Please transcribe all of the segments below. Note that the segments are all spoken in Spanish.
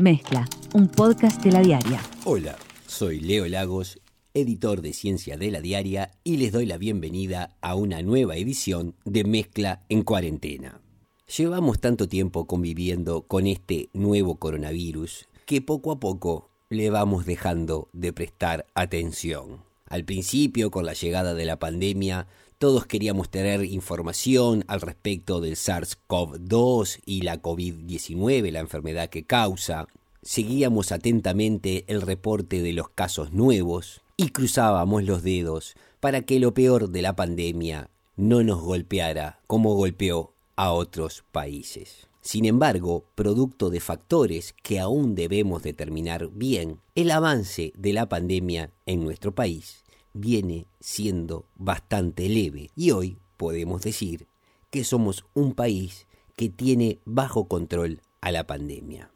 Mezcla, un podcast de la diaria. Hola, soy Leo Lagos, editor de Ciencia de la Diaria, y les doy la bienvenida a una nueva edición de Mezcla en Cuarentena. Llevamos tanto tiempo conviviendo con este nuevo coronavirus que poco a poco le vamos dejando de prestar atención. Al principio, con la llegada de la pandemia, todos queríamos tener información al respecto del SARS-CoV-2 y la COVID-19, la enfermedad que causa. Seguíamos atentamente el reporte de los casos nuevos y cruzábamos los dedos para que lo peor de la pandemia no nos golpeara como golpeó a otros países. Sin embargo, producto de factores que aún debemos determinar bien, el avance de la pandemia en nuestro país viene siendo bastante leve y hoy podemos decir que somos un país que tiene bajo control a la pandemia.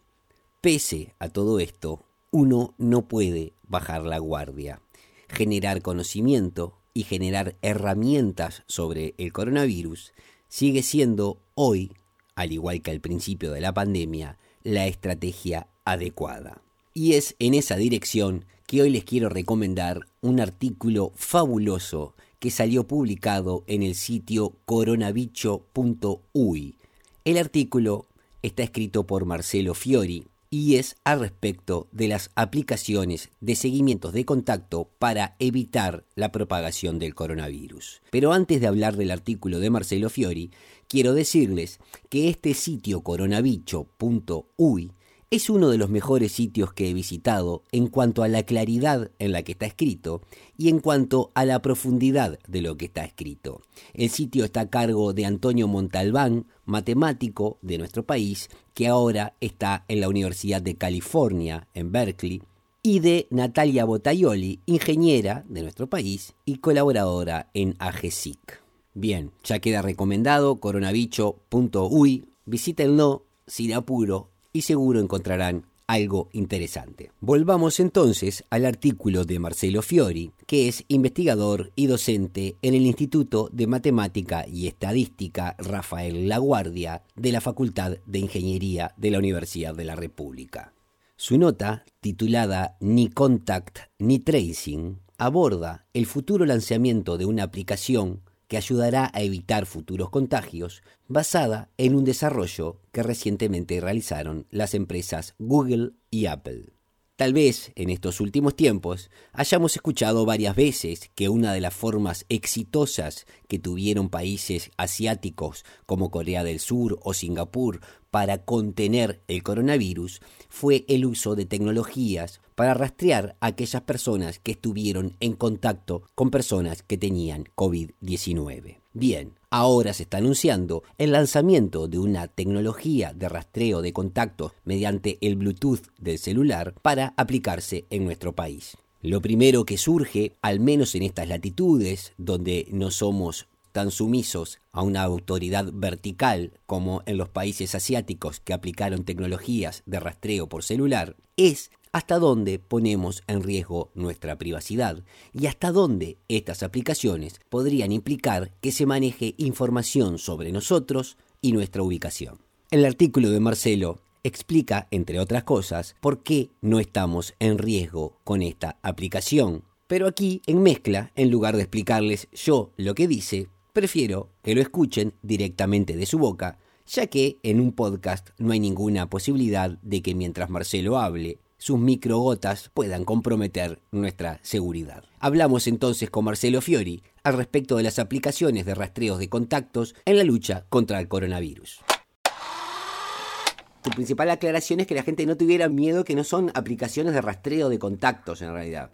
Pese a todo esto, uno no puede bajar la guardia. Generar conocimiento y generar herramientas sobre el coronavirus sigue siendo hoy, al igual que al principio de la pandemia, la estrategia adecuada. Y es en esa dirección hoy les quiero recomendar un artículo fabuloso que salió publicado en el sitio coronabicho.uy. El artículo está escrito por Marcelo Fiori y es al respecto de las aplicaciones de seguimientos de contacto para evitar la propagación del coronavirus. Pero antes de hablar del artículo de Marcelo Fiori, quiero decirles que este sitio coronabicho.uy es uno de los mejores sitios que he visitado en cuanto a la claridad en la que está escrito y en cuanto a la profundidad de lo que está escrito. El sitio está a cargo de Antonio Montalbán, matemático de nuestro país, que ahora está en la Universidad de California, en Berkeley, y de Natalia Botaioli, ingeniera de nuestro país y colaboradora en AGESIC. Bien, ya queda recomendado coronabicho.uy, visítenlo sin apuro y seguro encontrarán algo interesante. Volvamos entonces al artículo de Marcelo Fiori, que es investigador y docente en el Instituto de Matemática y Estadística Rafael Laguardia de la Facultad de Ingeniería de la Universidad de la República. Su nota, titulada Ni Contact ni Tracing, aborda el futuro lanzamiento de una aplicación que ayudará a evitar futuros contagios, basada en un desarrollo que recientemente realizaron las empresas Google y Apple. Tal vez en estos últimos tiempos hayamos escuchado varias veces que una de las formas exitosas que tuvieron países asiáticos como Corea del Sur o Singapur para contener el coronavirus fue el uso de tecnologías para rastrear a aquellas personas que estuvieron en contacto con personas que tenían COVID-19. Bien, ahora se está anunciando el lanzamiento de una tecnología de rastreo de contactos mediante el Bluetooth del celular para aplicarse en nuestro país. Lo primero que surge, al menos en estas latitudes, donde no somos tan sumisos a una autoridad vertical como en los países asiáticos que aplicaron tecnologías de rastreo por celular, es hasta dónde ponemos en riesgo nuestra privacidad y hasta dónde estas aplicaciones podrían implicar que se maneje información sobre nosotros y nuestra ubicación. El artículo de Marcelo explica, entre otras cosas, por qué no estamos en riesgo con esta aplicación. Pero aquí, en mezcla, en lugar de explicarles yo lo que dice, prefiero que lo escuchen directamente de su boca, ya que en un podcast no hay ninguna posibilidad de que mientras Marcelo hable, sus microgotas puedan comprometer nuestra seguridad. Hablamos entonces con Marcelo Fiori al respecto de las aplicaciones de rastreos de contactos en la lucha contra el coronavirus. Tu principal aclaración es que la gente no tuviera miedo que no son aplicaciones de rastreo de contactos en realidad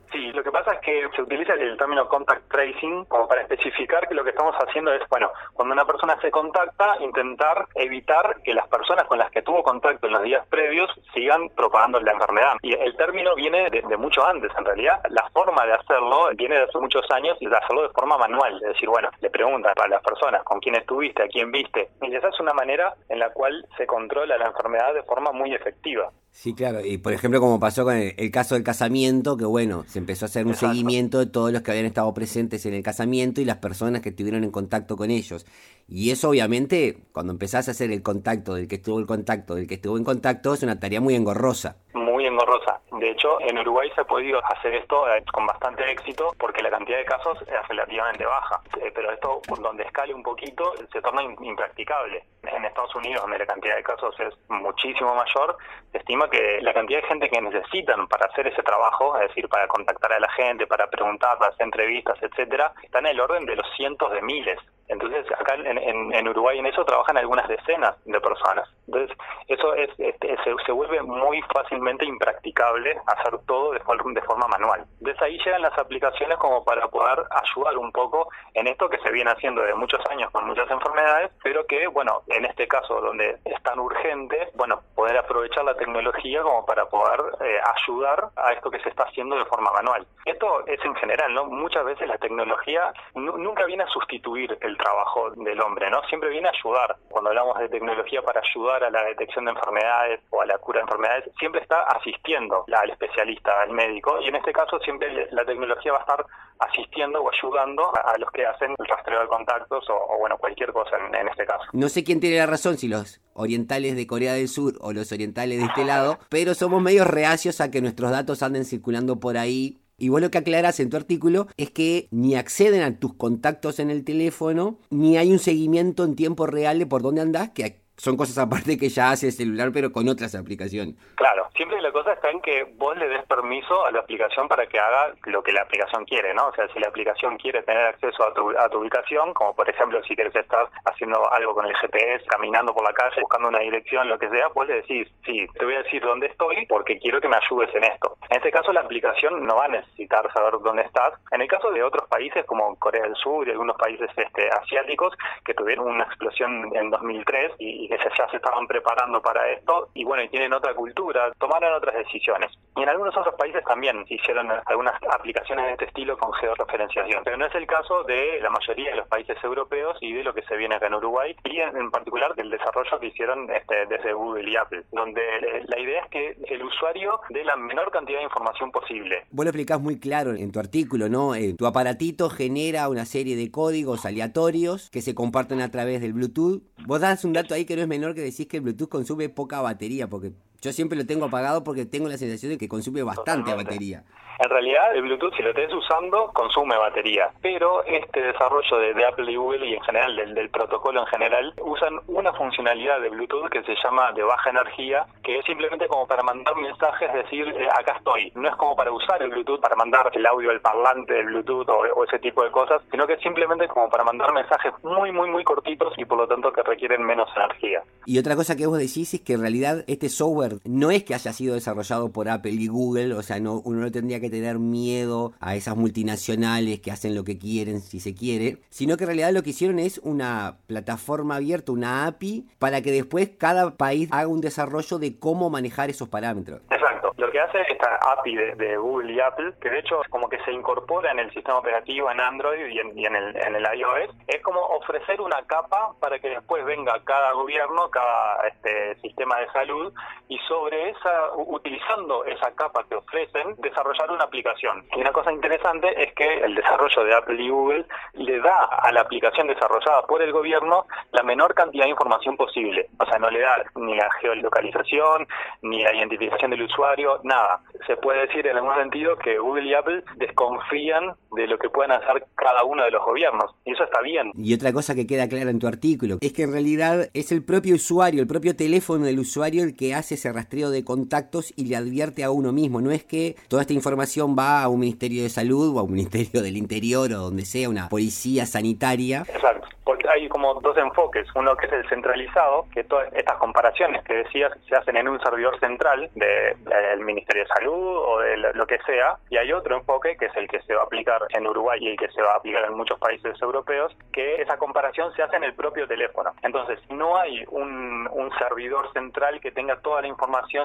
es que se utiliza el término contact tracing como para especificar que lo que estamos haciendo es, bueno, cuando una persona se contacta, intentar evitar que las personas con las que tuvo contacto en los días previos sigan propagando la enfermedad. Y el término viene de, mucho antes, en realidad. La forma de hacerlo viene de hace muchos años y de hacerlo de forma manual. Es decir, bueno, le preguntan a las personas con quién estuviste, a quién viste. Y esa es una manera en la cual se controla la enfermedad de forma muy efectiva. Sí, claro. Y por ejemplo, como pasó con el, caso del casamiento, que bueno, se empezó a hacer un seguimiento de todos los que habían estado presentes en el casamiento y las personas que estuvieron en contacto con ellos. Y eso obviamente, cuando empezás a hacer el contacto del que estuvo en contacto, del que estuvo en contacto, es una tarea muy engorrosa. Muy engorrosa. De hecho, en Uruguay se ha podido hacer esto eh, con bastante éxito porque la cantidad de casos es relativamente baja. Eh, pero esto, donde escale un poquito, se torna impracticable. En Estados Unidos, donde la cantidad de casos es muchísimo mayor, se estima que la cantidad de gente que necesitan para hacer ese trabajo, es decir, para contactar a la gente, para preguntar, para hacer entrevistas, etcétera, está en el orden de los cientos de miles. Entonces, acá en, en, Uruguay en eso trabajan algunas decenas de personas. Entonces, eso es, este, se, se, vuelve muy fácilmente impracticable hacer todo de, de forma manual. Desde ahí llegan las aplicaciones como para poder ayudar un poco en esto que se viene haciendo de muchos años con muchas enfermedades, pero que, bueno, en este caso donde es tan urgente, bueno, poder aprovechar la tecnología como para poder eh, ayudar a esto que se está haciendo de forma manual. Esto es en general, ¿no? Muchas veces la tecnología nunca viene a sustituir el trabajo del hombre, ¿no? Siempre viene a ayudar. Cuando hablamos de tecnología para ayudar a la detección de enfermedades o a la cura de enfermedades, siempre está asistiendo al especialista, al médico, y en este caso siempre la tecnología va a estar asistiendo o ayudando a, los que hacen el rastreo de contactos o, bueno, cualquier cosa en, en, este caso. No sé quién tiene la razón, si los orientales de Corea del Sur o los orientales de este lado, pero somos medio reacios a que nuestros datos anden circulando por ahí y vos lo que aclaras en tu artículo es que ni acceden a tus contactos en el teléfono, ni hay un seguimiento en tiempo real de por dónde andás, que son cosas aparte que ya hace el celular, pero con otras aplicaciones. Claro, siempre la cosa está en que vos le des permiso a la aplicación para que haga lo que la aplicación quiere, ¿no? O sea, si la aplicación quiere tener acceso a tu, a tu ubicación, como por ejemplo si quieres estar haciendo algo con el GPS, caminando por la calle, buscando una dirección, lo que sea, vos le decís, sí, te voy a decir dónde estoy porque quiero que me ayudes en esto. En este caso la aplicación no va a necesitar saber dónde estás. En el caso de otros países como Corea del Sur y algunos países este, asiáticos que tuvieron una explosión en 2003 y que ya se estaban preparando para esto y bueno, y tienen otra cultura, tomaron otras decisiones. Y en algunos otros países también hicieron algunas aplicaciones de este estilo con georreferenciación, pero no es el caso de la mayoría de los países europeos y de lo que se viene acá en Uruguay y en, particular del desarrollo que hicieron este, desde Google y Apple, donde la idea es que el usuario dé la menor cantidad de información posible. Vos lo explicás muy claro en tu artículo, ¿no? Eh, tu aparatito genera una serie de códigos aleatorios que se comparten a través del Bluetooth. Vos das un dato ahí que no es menor que decís que el Bluetooth consume poca batería, porque yo siempre lo tengo apagado porque tengo la sensación de que consume bastante batería. En realidad, el Bluetooth, si lo estés usando, consume batería. Pero este desarrollo de, Apple y Google y en general del, del, protocolo en general, usan una funcionalidad de Bluetooth que se llama de baja energía, que es simplemente como para mandar mensajes, decir, eh, acá estoy. No es como para usar el Bluetooth, para mandar el audio del parlante del Bluetooth o, ese tipo de cosas, sino que es simplemente como para mandar mensajes muy, muy, muy cortitos y por lo tanto que requieren menos energía. Y otra cosa que vos decís es que en realidad este software no es que haya sido desarrollado por Apple y Google, o sea, no, uno no tendría que tener miedo a esas multinacionales que hacen lo que quieren si se quiere, sino que en realidad lo que hicieron es una plataforma abierta, una API, para que después cada país haga un desarrollo de cómo manejar esos parámetros. Exacto. Lo que hace esta API de, Google y Apple, que de hecho es como que se incorpora en el sistema operativo en Android y en, el, en el iOS, es como ofrecer una capa para que después venga cada gobierno, cada este, sistema de salud y sobre esa, utilizando esa capa que ofrecen, desarrollar una aplicación y una cosa interesante es que el desarrollo de Apple y Google le da a la aplicación desarrollada por el gobierno la menor cantidad de información posible. O sea, no le da ni la geolocalización, ni la identificación del usuario, nada. Se puede decir en algún sentido que Google y Apple desconfían de lo que pueden hacer cada uno de los gobiernos. Y eso está bien. Y otra cosa que queda clara en tu artículo es que en realidad es el propio usuario, el propio teléfono del usuario el que hace ese rastreo de contactos y le advierte a uno mismo. No es que toda esta información va a un Ministerio de Salud o a un Ministerio del Interior o donde sea, una policía sanitaria. Exacto hay como dos enfoques. Uno que es el centralizado, que todas estas comparaciones que decías se hacen en un servidor central del Ministerio de Salud o de lo que sea. Y hay otro enfoque que es el que se va a aplicar en Uruguay y el que se va a aplicar en muchos países europeos, que esa comparación se hace en el propio teléfono. Entonces, no hay un, un servidor central que tenga toda la información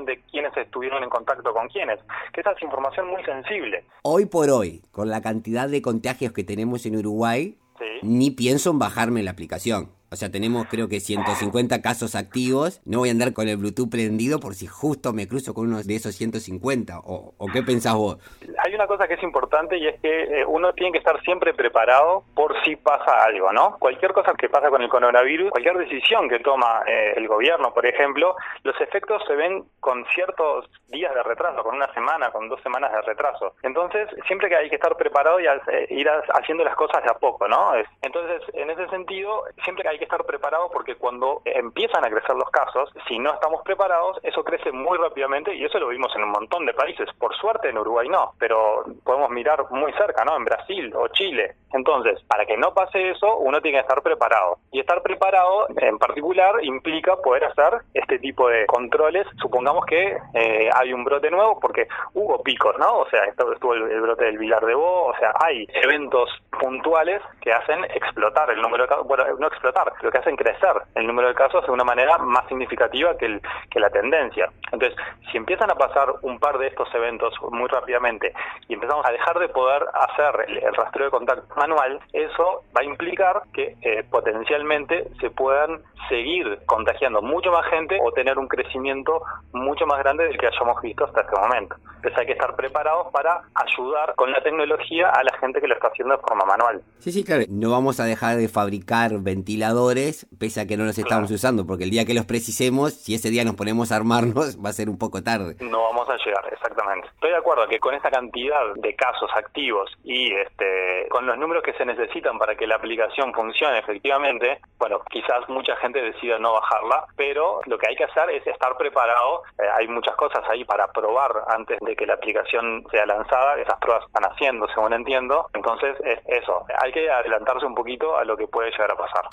de quiénes estuvieron en contacto con quiénes, que esa es información muy sensible. Hoy por hoy, con la cantidad de contagios que tenemos en Uruguay, ni pienso en bajarme la aplicación. O sea, tenemos creo que 150 casos activos. No voy a andar con el Bluetooth prendido por si justo me cruzo con uno de esos 150. ¿O, o qué pensás vos? Hay una cosa que es importante y es que eh, uno tiene que estar siempre preparado por si pasa algo, ¿no? Cualquier cosa que pasa con el coronavirus, cualquier decisión que toma eh, el gobierno, por ejemplo, los efectos se ven con ciertos días de retraso, con una semana, con dos semanas de retraso. Entonces, siempre que hay que estar preparado y eh, ir haciendo las cosas de a poco, ¿no? Entonces, en ese sentido, siempre hay que estar preparado porque cuando empiezan a crecer los casos, si no estamos preparados, eso crece muy rápidamente y eso lo vimos en un montón de países. Por suerte en Uruguay no, pero podemos mirar muy cerca, ¿no? En Brasil o Chile. Entonces, para que no pase eso, uno tiene que estar preparado. Y estar preparado, en particular, implica poder hacer este tipo de controles. Supongamos que eh, hay un brote nuevo, porque hubo picos, ¿no? O sea, estuvo el, brote del Vilar de Bo, o sea, hay eventos puntuales que hacen explotar el número de casos, bueno, no explotar, pero que hacen crecer el número de casos de una manera más significativa que, el, que la tendencia. Entonces, si empiezan a pasar un par de estos eventos muy rápidamente y empezamos a dejar de poder hacer el, rastreo de contacto manual, eso va a implicar que eh, potencialmente se puedan seguir contagiando mucho más gente o tener un crecimiento mucho más grande del que hayamos visto hasta este momento. Entonces hay que estar preparados para ayudar con la tecnología a la gente que lo está haciendo de forma manual. Sí, sí, claro. No vamos a dejar de fabricar ventiladores pese a que no los estamos usando, porque el día que los precisemos, si ese día nos ponemos a armarnos, va a ser un poco tarde. No vamos a llegar, exactamente. Estoy de acuerdo que con esta cantidad de casos activos y este con los números que se necesitan para que la aplicación funcione efectivamente, bueno, quizás mucha gente decida no bajarla, pero lo que hay que hacer es estar preparado. Eh, hay muchas cosas ahí para probar antes de que la aplicación sea lanzada. Esas pruebas están haciendo, según entiendo. Entonces, es eso. Hay que adelantarse un poquito a lo que puede llegar a pasar.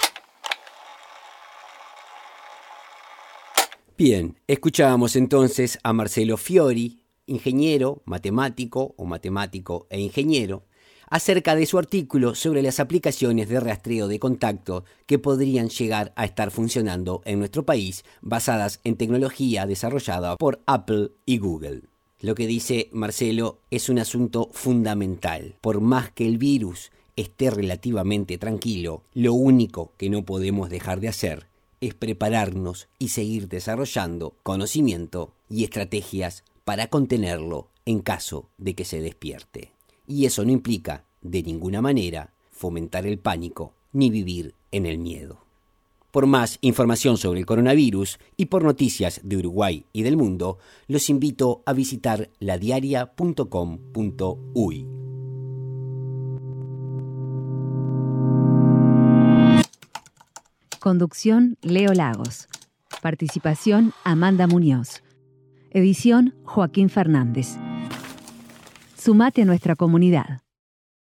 Bien, escuchábamos entonces a Marcelo Fiori, ingeniero, matemático o matemático e ingeniero, acerca de su artículo sobre las aplicaciones de rastreo de contacto que podrían llegar a estar funcionando en nuestro país basadas en tecnología desarrollada por Apple y Google. Lo que dice Marcelo es un asunto fundamental. Por más que el virus esté relativamente tranquilo, lo único que no podemos dejar de hacer es prepararnos y seguir desarrollando conocimiento y estrategias para contenerlo en caso de que se despierte y eso no implica, de ninguna manera, fomentar el pánico ni vivir en el miedo. Por más información sobre el coronavirus y por noticias de Uruguay y del mundo, los invito a visitar ladiaria.com.uy. Conducción Leo Lagos. Participación Amanda Muñoz. Edición Joaquín Fernández. Sumate a nuestra comunidad.